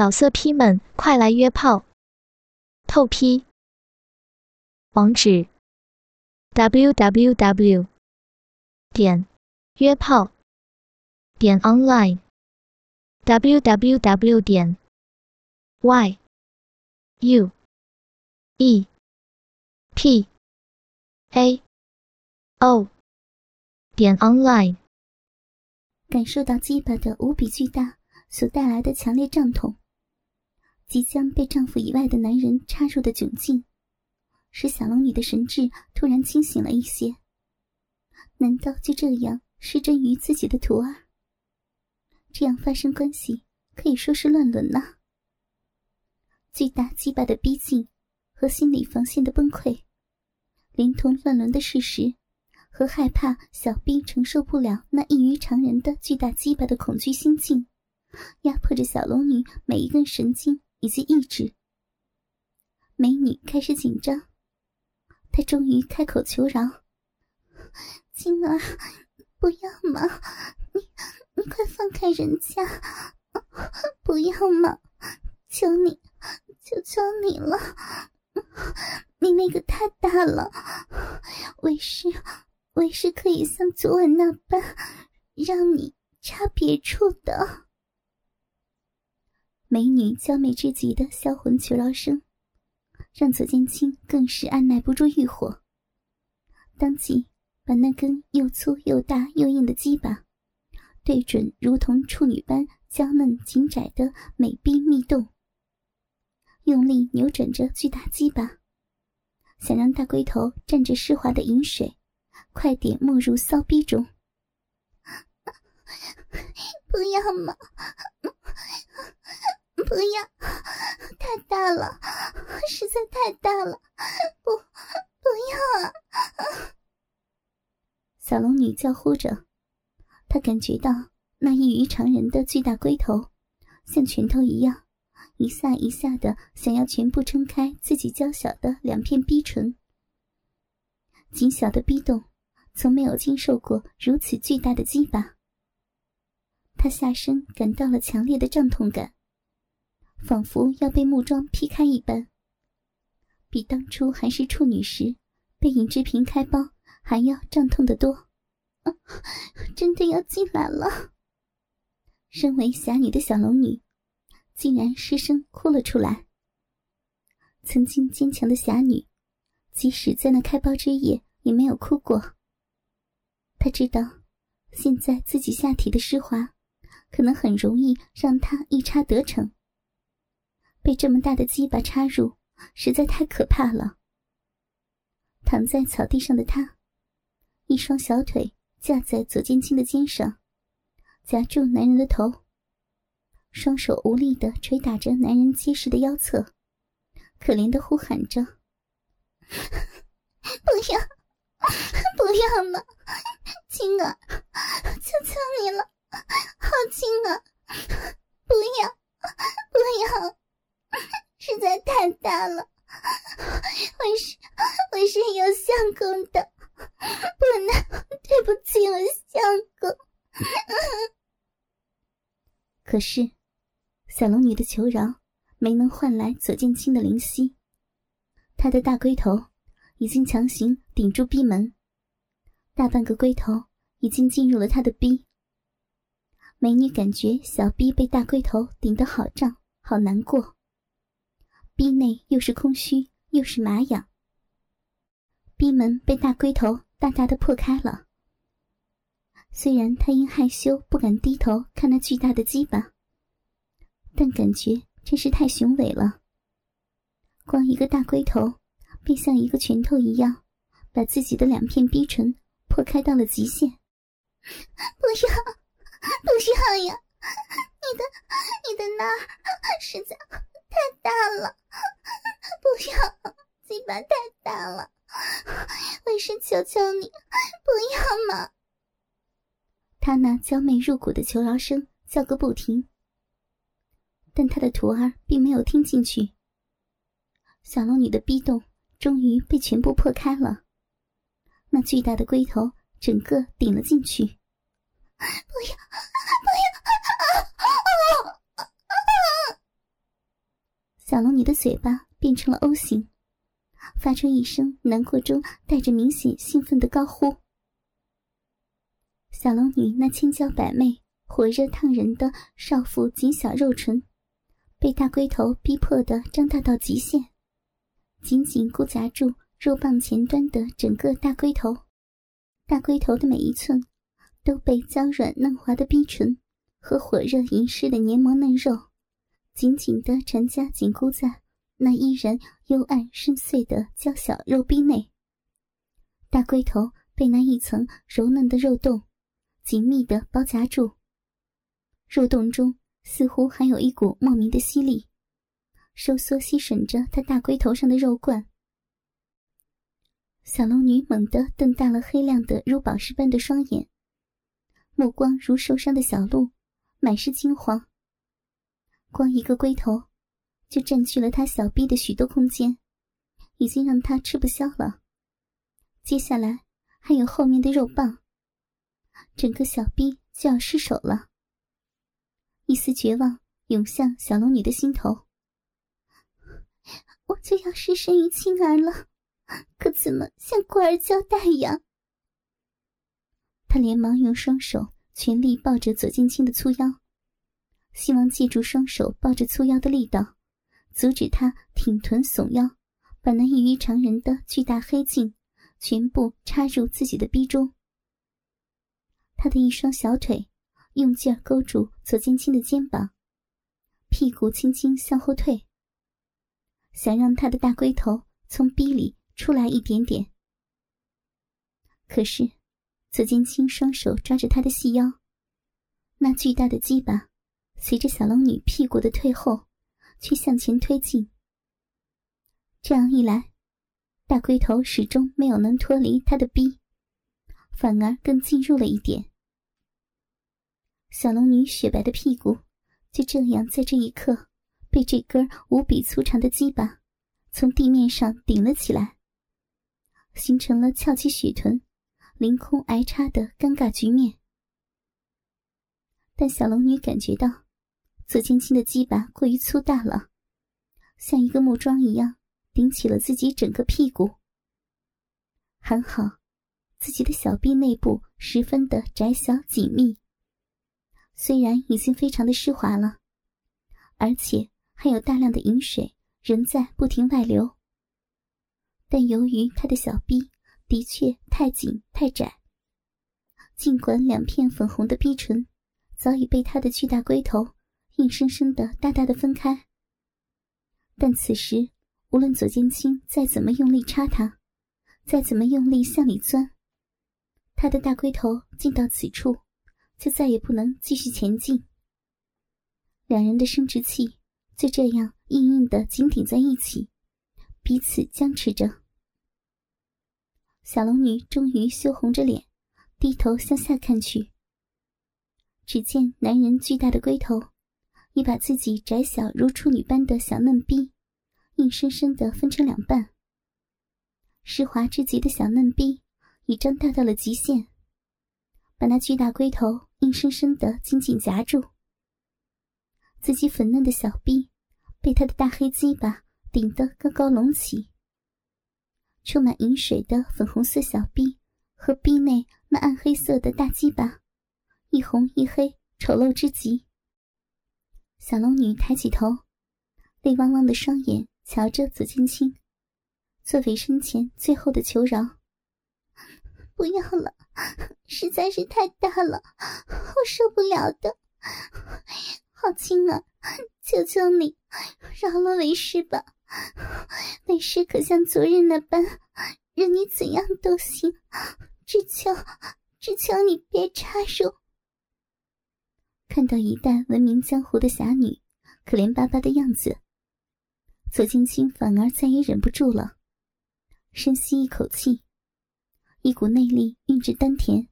老色批们，快来约炮！透批。网址。：w w w 点约炮。点 online w w w 点 y u e p a o 点 online。感受到鸡巴的无比巨大所带来的强烈胀痛，即将被丈夫以外的男人插入的窘境，使小龙女的神智突然清醒了一些。难道就这样失真于自己的徒儿？这样发生关系可以说是乱伦呐！巨大鸡巴的逼近和心理防线的崩溃，连同乱伦的事实。和害怕小兵承受不了那异于常人的巨大鸡巴的恐惧心境，压迫着小龙女每一根神经以及意志。美女开始紧张，她终于开口求饶：“青儿，不要嘛！你你快放开人家！不要嘛！求你，求求你了！你那个太大了，为师。”为师可以像昨晚那般，让你插别处的。美女娇媚至极的销魂求饶声，让左剑清更是按耐不住欲火，当即把那根又粗又大又硬的鸡巴，对准如同处女般娇嫩紧窄的美臂密洞，用力扭转着巨大鸡巴，想让大龟头蘸着湿滑的饮水。快点没入骚逼中！不要嘛！不要！太大了，实在太大了！不，不要啊！小龙女叫呼着，她感觉到那异于常人的巨大龟头，像拳头一样，一下一下的想要全部撑开自己娇小的两片逼唇，仅小的逼洞。从没有经受过如此巨大的击打，他下身感到了强烈的胀痛感，仿佛要被木桩劈开一般，比当初还是处女时被尹志平开包还要胀痛的多。真的要进来了！身为侠女的小龙女，竟然失声哭了出来。曾经坚强的侠女，即使在那开包之夜，也没有哭过。她知道，现在自己下体的湿滑，可能很容易让她一插得逞。被这么大的鸡巴插入，实在太可怕了。躺在草地上的他，一双小腿架在左剑清的肩上，夹住男人的头，双手无力的捶打着男人结实的腰侧，可怜的呼喊着：“不要！”不要嘛，青儿，求求你了，好青儿，不要，不要，实在太大了，我是我是有相公的，不能对不起我相公。可是，小龙女的求饶没能换来左剑清的灵犀，他的大龟头。已经强行顶住逼门，大半个龟头已经进入了他的逼。美女感觉小逼被大龟头顶得好胀，好难过。逼内又是空虚又是麻痒，逼门被大龟头大大的破开了。虽然他因害羞不敢低头看那巨大的鸡巴，但感觉真是太雄伟了。光一个大龟头。便像一个拳头一样，把自己的两片逼唇破开到了极限。不要，不要呀！你的，你的那儿实在太大了，不要，鸡巴太大了，为师求求你，不要嘛！他那娇媚入骨的求饶声叫个不停，但他的徒儿并没有听进去。小龙女的逼动。终于被全部破开了，那巨大的龟头整个顶了进去。不要！小龙女的嘴巴变成了 O 型，发出一声难过中带着明显兴奋的高呼。小龙女那千娇百媚、火热烫人的少妇紧小肉唇，被大龟头逼迫的张大到极限，紧紧箍夹住肉棒前端的整个大龟头。大龟头的每一寸，都被娇软嫩滑的逼唇和火热淫湿的黏膜嫩肉，紧紧的缠夹紧箍在那依然幽暗深邃的娇小肉壁内。大龟头被那一层柔嫩的肉洞。紧密的包夹住，肉洞中似乎还有一股莫名的吸力，收缩吸吮着他大龟头上的肉冠。小龙女猛地瞪大了黑亮的如宝石般的双眼，目光如受伤的小鹿，满是惊慌。光一个龟头，就占据了他小臂的许多空间，已经让他吃不消了。接下来还有后面的肉棒。整个小臂就要失手了，一丝绝望涌向小龙女的心头。我就要失身于青儿了，可怎么向孤儿交代呀？他连忙用双手全力抱着左剑清的粗腰，希望借助双手抱着粗腰的力道，阻止他挺臀耸腰，把那异于常人的巨大黑茎全部插入自己的逼中。他的一双小腿用劲儿勾住左剑清的肩膀，屁股轻轻向后退，想让他的大龟头从逼里出来一点点。可是，左剑清双手抓着他的细腰，那巨大的鸡巴随着小龙女屁股的退后，却向前推进。这样一来，大龟头始终没有能脱离他的逼，反而更进入了一点。小龙女雪白的屁股就这样在这一刻被这根无比粗长的鸡巴从地面上顶了起来，形成了翘起雪臀、凌空挨插的尴尬局面。但小龙女感觉到左青青的鸡巴过于粗大了，像一个木桩一样顶起了自己整个屁股。还好，自己的小臂内部十分的窄小紧密。虽然已经非常的湿滑了，而且还有大量的饮水仍在不停外流，但由于他的小臂的确太紧太窄，尽管两片粉红的逼唇早已被他的巨大龟头硬生生的大大的分开，但此时无论左剑清再怎么用力插他，再怎么用力向里钻，他的大龟头进到此处。就再也不能继续前进。两人的生殖器就这样硬硬的紧顶在一起，彼此僵持着。小龙女终于羞红着脸，低头向下看去。只见男人巨大的龟头，你把自己窄小如处女般的小嫩逼，硬生生的分成两半。湿滑至极的小嫩逼，已张大到了极限，把那巨大龟头。硬生生的紧紧夹住，自己粉嫩的小臂被他的大黑鸡巴顶得高高隆起，充满饮水的粉红色小臂和臂内那暗黑色的大鸡巴，一红一黑，丑陋之极。小龙女抬起头，泪汪汪的双眼瞧着左青青，作为生前最后的求饶：“不要了。”实在是太大了，我受不了的。好青儿，求求你饶了为师吧，为师可像昨日那般，任你怎样都行，只求只求你别插手。看到一代闻名江湖的侠女可怜巴巴的样子，左青青反而再也忍不住了，深吸一口气。一股内力运至丹田，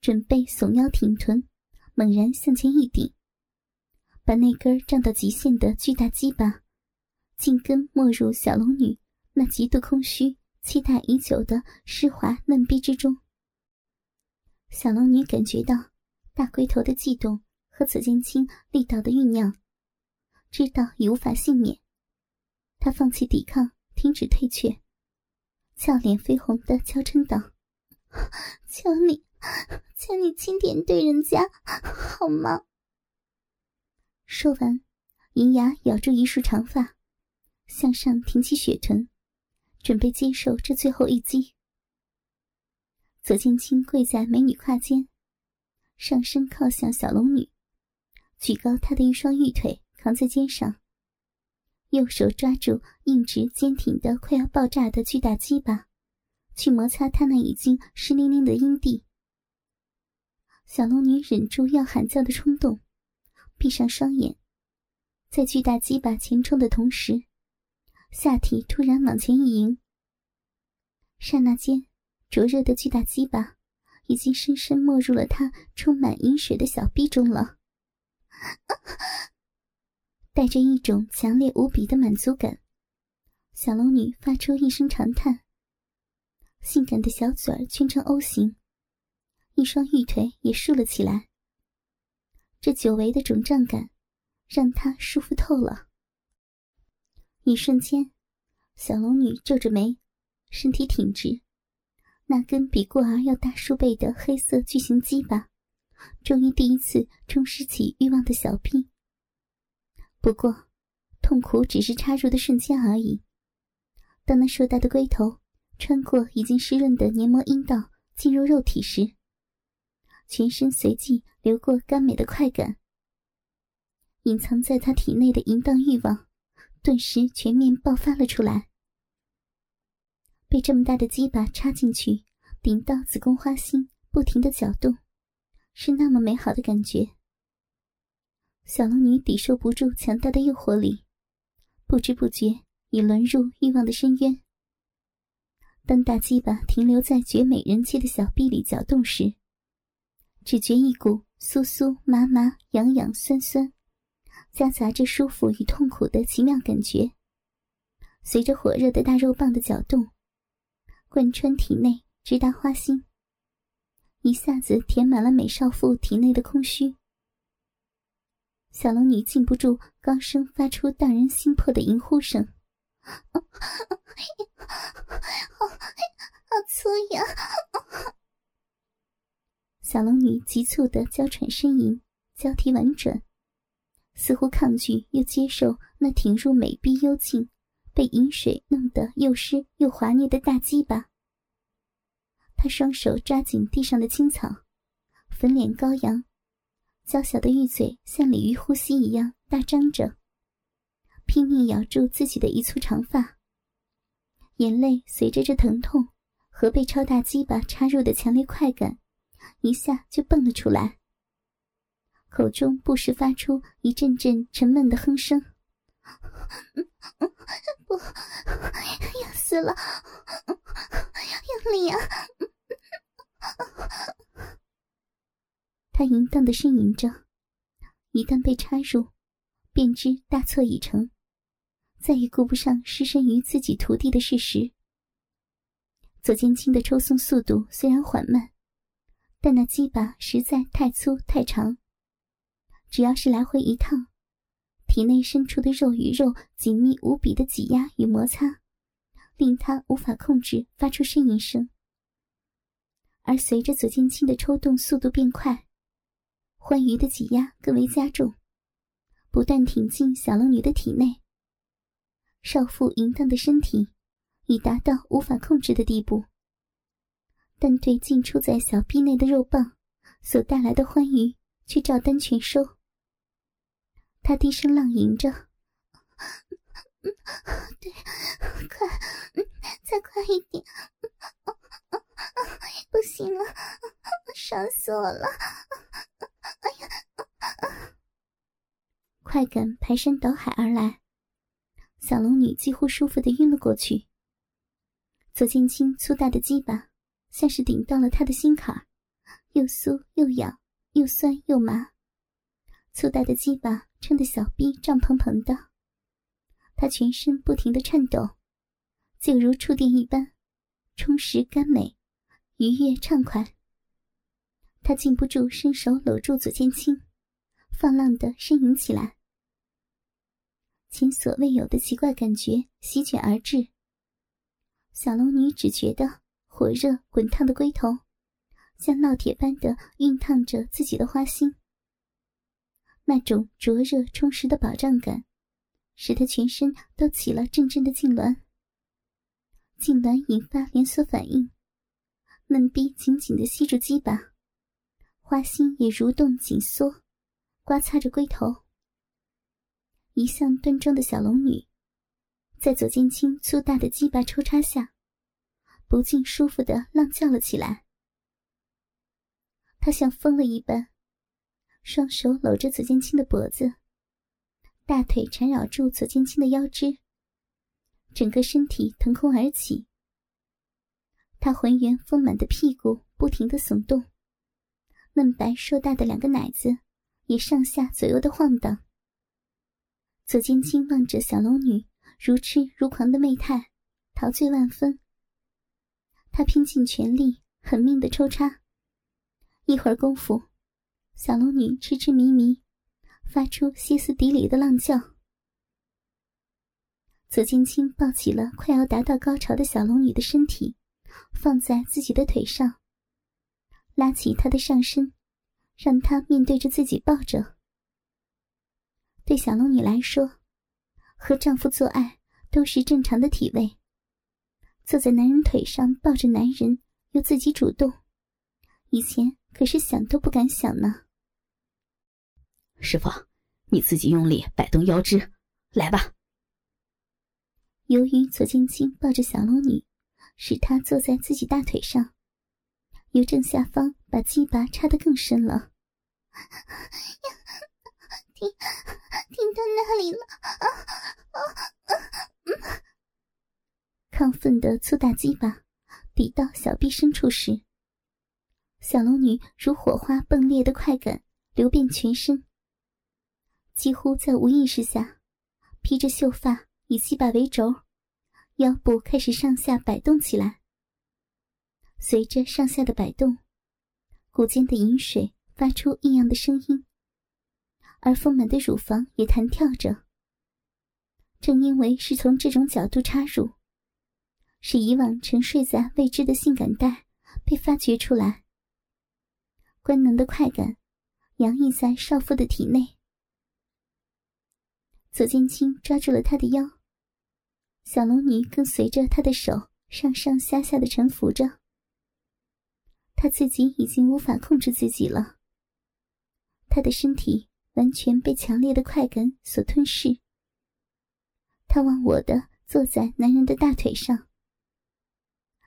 准备耸腰挺臀，猛然向前一顶，把那根胀到极限的巨大鸡巴，紧跟没入小龙女那极度空虚、期待已久的湿滑嫩逼之中。小龙女感觉到大龟头的悸动和紫剑青力道的酝酿，知道已无法幸免，他放弃抵抗，停止退却，俏脸绯红的娇嗔道：“求你，求你轻点对人家，好吗？”说完，银牙咬住一束长发，向上挺起雪臀，准备接受这最后一击。左剑清跪在美女胯间，上身靠向小龙女，举高她的一双玉腿，扛在肩上，右手抓住硬直坚挺的快要爆炸的巨大鸡巴，去摩擦她那已经湿淋淋的阴蒂。小龙女忍住要喊叫的冲动。闭上双眼，在巨大鸡巴前冲的同时，下体突然往前一迎。刹那间，灼热的巨大鸡巴已经深深没入了他充满饮水的小臂中了。带着一种强烈无比的满足感，小龙女发出一声长叹，性感的小嘴儿圈成 O 形，一双玉腿也竖了起来。这久违的肿胀感，让她舒服透了。一瞬间，小龙女皱着眉，身体挺直，那根比过儿要大数倍的黑色巨型鸡巴，终于第一次充实起欲望的小臂。不过，痛苦只是插入的瞬间而已。当那硕大的龟头穿过已经湿润的黏膜阴道，进入肉体时，全身随即流过甘美的快感，隐藏在他体内的淫荡欲望，顿时全面爆发了出来。被这么大的鸡巴插进去，顶到子宫花心，不停的搅动，是那么美好的感觉。小龙女抵受不住强大的诱惑力，不知不觉已沦入欲望的深渊。当大鸡巴停留在绝美人妻的小臂里搅动时，只觉一股酥酥麻麻、痒痒酸酸，夹杂着舒服与痛苦的奇妙感觉。随着火热的大肉棒的搅动，贯穿体内，直达花心，一下子填满了美少妇体内的空虚。小龙女禁不住高声发出荡人心魄的淫呼声：“好，好粗呀！”小龙女急促的娇喘呻吟，交替婉转，似乎抗拒又接受那挺入美臂幽静、被饮水弄得又湿又滑腻的大鸡巴。他双手抓紧地上的青草，粉脸高扬，娇小的玉嘴像鲤鱼呼吸一样大张着，拼命咬住自己的一簇长发。眼泪随着这疼痛和被超大鸡巴插入的强烈快感。一下就蹦了出来，口中不时发出一阵阵沉闷的哼声。不，要死了，用力啊！他淫荡的呻吟着，一旦被插入，便知大错已成，再也顾不上失身于自己徒弟的事实。左剑清的抽送速度虽然缓慢。但那鸡巴实在太粗太长，只要是来回一趟，体内深处的肉与肉紧密无比的挤压与摩擦，令他无法控制，发出呻吟声。而随着左剑清的抽动速度变快，欢愉的挤压更为加重，不断挺进小龙女的体内。少妇淫荡的身体已达到无法控制的地步。但对进出在小臂内的肉棒所带来的欢愉，却照单全收。他低声浪吟着：“对，快，再快一点！不行了，伤死我了！哎呀！”快感排山倒海而来，小龙女几乎舒服的晕了过去。左剑清粗大的鸡巴。像是顶到了他的心坎又酥又痒，又酸又麻。粗大的鸡巴撑得小臂胀蓬蓬的，他全身不停的颤抖，就如触电一般，充实甘美，愉悦畅快。他禁不住伸手搂住左剑青，放浪的呻吟起来。前所未有的奇怪感觉席卷而至。小龙女只觉得火热滚烫的龟头，像烙铁般的熨烫着自己的花心。那种灼热充实的饱胀感，使她全身都起了阵阵的痉挛。痉挛引发连锁反应，嫩逼紧紧的吸住鸡巴，花心也蠕动紧缩，刮擦着龟头。一向端庄的小龙女，在左剑清粗大的鸡巴抽插下，不禁舒服的浪叫了起来。她像疯了一般，双手搂着左剑清的脖子，大腿缠绕住左剑清的腰肢，整个身体腾空而起。她浑圆丰满的屁股不停的耸动，嫩白硕大的两个奶子也上下左右的晃荡。左剑清望着小龙女如痴如狂的媚态，陶醉万分。他拼尽全力，狠命的抽插。一会儿功夫，小龙女痴痴迷迷，发出歇斯底里的浪叫。左剑清抱起了快要达到高潮的小龙女的身体，放在自己的腿上，拉起她的上身，让她面对着自己抱着。对小龙女来说，和丈夫做爱都是正常的体位。坐在男人腿上抱着男人，又自己主动，以前可是想都不敢想呢。师傅，你自己用力摆动腰肢，来吧。由于左青青抱着小龙女，使她坐在自己大腿上，由正下方把鸡巴插得更深了。停，停到那里了！啊啊啊！亢奋的粗大鸡巴抵到小臂深处时，小龙女如火花迸裂的快感流遍全身，几乎在无意识下，披着秀发，以鸡巴为轴，腰部开始上下摆动起来。随着上下的摆动，骨间的饮水发出异样的声音。而丰满的乳房也弹跳着。正因为是从这种角度插入，使以往沉睡在未知的性感带被发掘出来，官能的快感洋溢在少妇的体内。左剑清抓住了他的腰，小龙女更随着他的手上上下下的沉浮着。她自己已经无法控制自己了，她的身体。完全被强烈的快感所吞噬。他忘我的坐在男人的大腿上，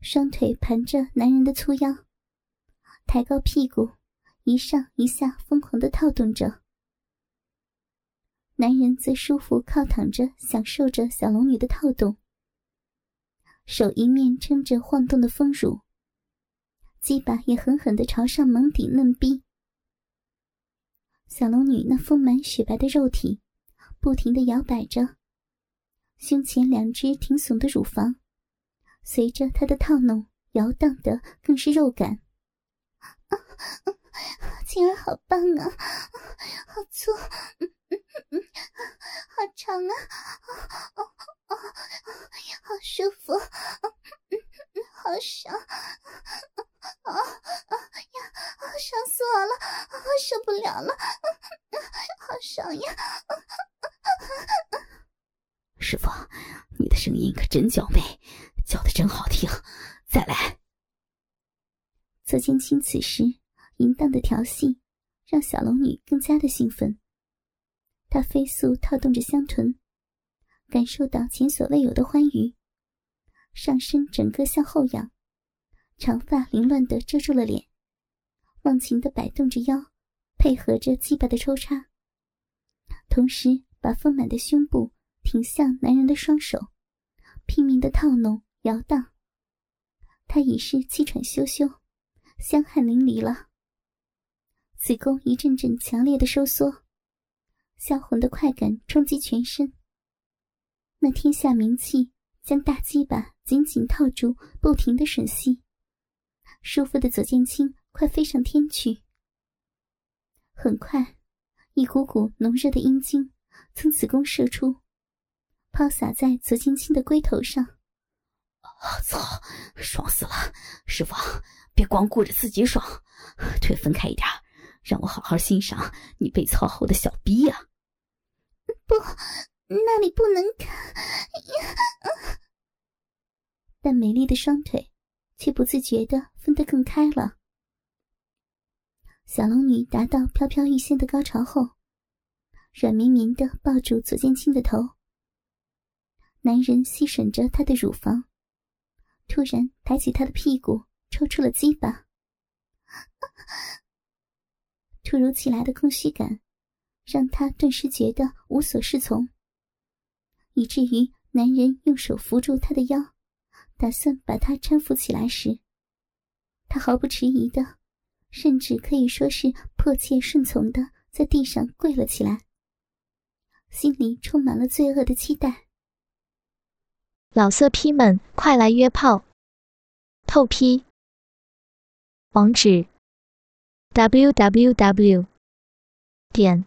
双腿盘着男人的粗腰，抬高屁股，一上一下疯狂的套动着。男人则舒服靠躺着，享受着小龙女的套动，手一面撑着晃动的丰乳，鸡巴也狠狠的朝上猛顶嫩逼。小龙女那丰满雪白的肉体，不停的摇摆着，胸前两只挺耸的乳房，随着她的套弄摇荡的更是肉感。青儿好棒啊，好粗，好长啊，好舒服，好爽。啊啊呀！爽死我了！我受不了了！好爽呀！师傅，你的声音可真娇媚，叫的真好听，再来。左剑清此时淫荡的调戏，让小龙女更加的兴奋。她飞速套动着香臀，感受到前所未有的欢愉，上身整个向后仰。长发凌乱的遮住了脸，忘情的摆动着腰，配合着鸡巴的抽插，同时把丰满的胸部挺向男人的双手，拼命的套弄摇荡。他已是气喘吁吁，香汗淋漓了，子宫一阵阵强烈的收缩，销魂的快感冲击全身。那天下名气将大鸡巴紧紧套住，不停的吮吸。舒服的左剑清快飞上天去。很快，一股股浓热的阴茎从子宫射出，抛洒在左青青的龟头上。操，爽死了！师傅，别光顾着自己爽，腿分开一点，让我好好欣赏你被操后的小逼呀！不，那里不能看。但美丽的双腿却不自觉的分得更开了。小龙女达到飘飘欲仙的高潮后，软绵绵的抱住左剑清的头。男人吸吮着她的乳房，突然抬起她的屁股，抽出了鸡巴。突如其来的空虚感，让他顿时觉得无所适从，以至于男人用手扶住她的腰，打算把她搀扶起来时，她毫不迟疑的。甚至可以说是迫切顺从的，在地上跪了起来，心里充满了罪恶的期待。老色批们，快来约炮！透批。网址：w w w. 点